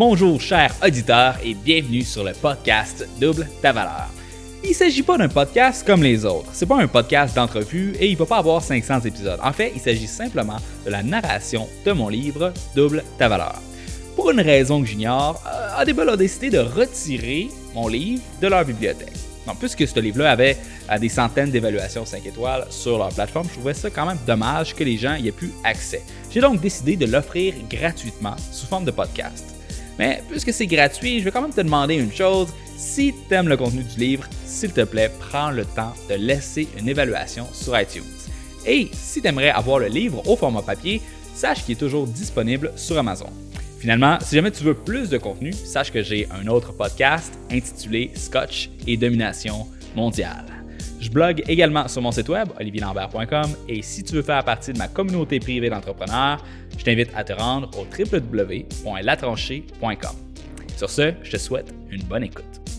Bonjour chers auditeurs et bienvenue sur le podcast Double ta valeur. Il ne s'agit pas d'un podcast comme les autres. C'est pas un podcast d'entrevue et il ne va pas avoir 500 épisodes. En fait, il s'agit simplement de la narration de mon livre Double ta valeur. Pour une raison que j'ignore, euh, Audible a décidé de retirer mon livre de leur bibliothèque. Puisque ce livre-là avait euh, des centaines d'évaluations 5 étoiles sur leur plateforme, je trouvais ça quand même dommage que les gens y aient plus accès. J'ai donc décidé de l'offrir gratuitement sous forme de podcast. Mais puisque c'est gratuit, je vais quand même te demander une chose. Si tu aimes le contenu du livre, s'il te plaît, prends le temps de laisser une évaluation sur iTunes. Et si tu aimerais avoir le livre au format papier, sache qu'il est toujours disponible sur Amazon. Finalement, si jamais tu veux plus de contenu, sache que j'ai un autre podcast intitulé Scotch et Domination mondiale. Je blogue également sur mon site web, olivierlambert.com, et si tu veux faire partie de ma communauté privée d'entrepreneurs, je t'invite à te rendre au www.latranchée.com. Sur ce, je te souhaite une bonne écoute.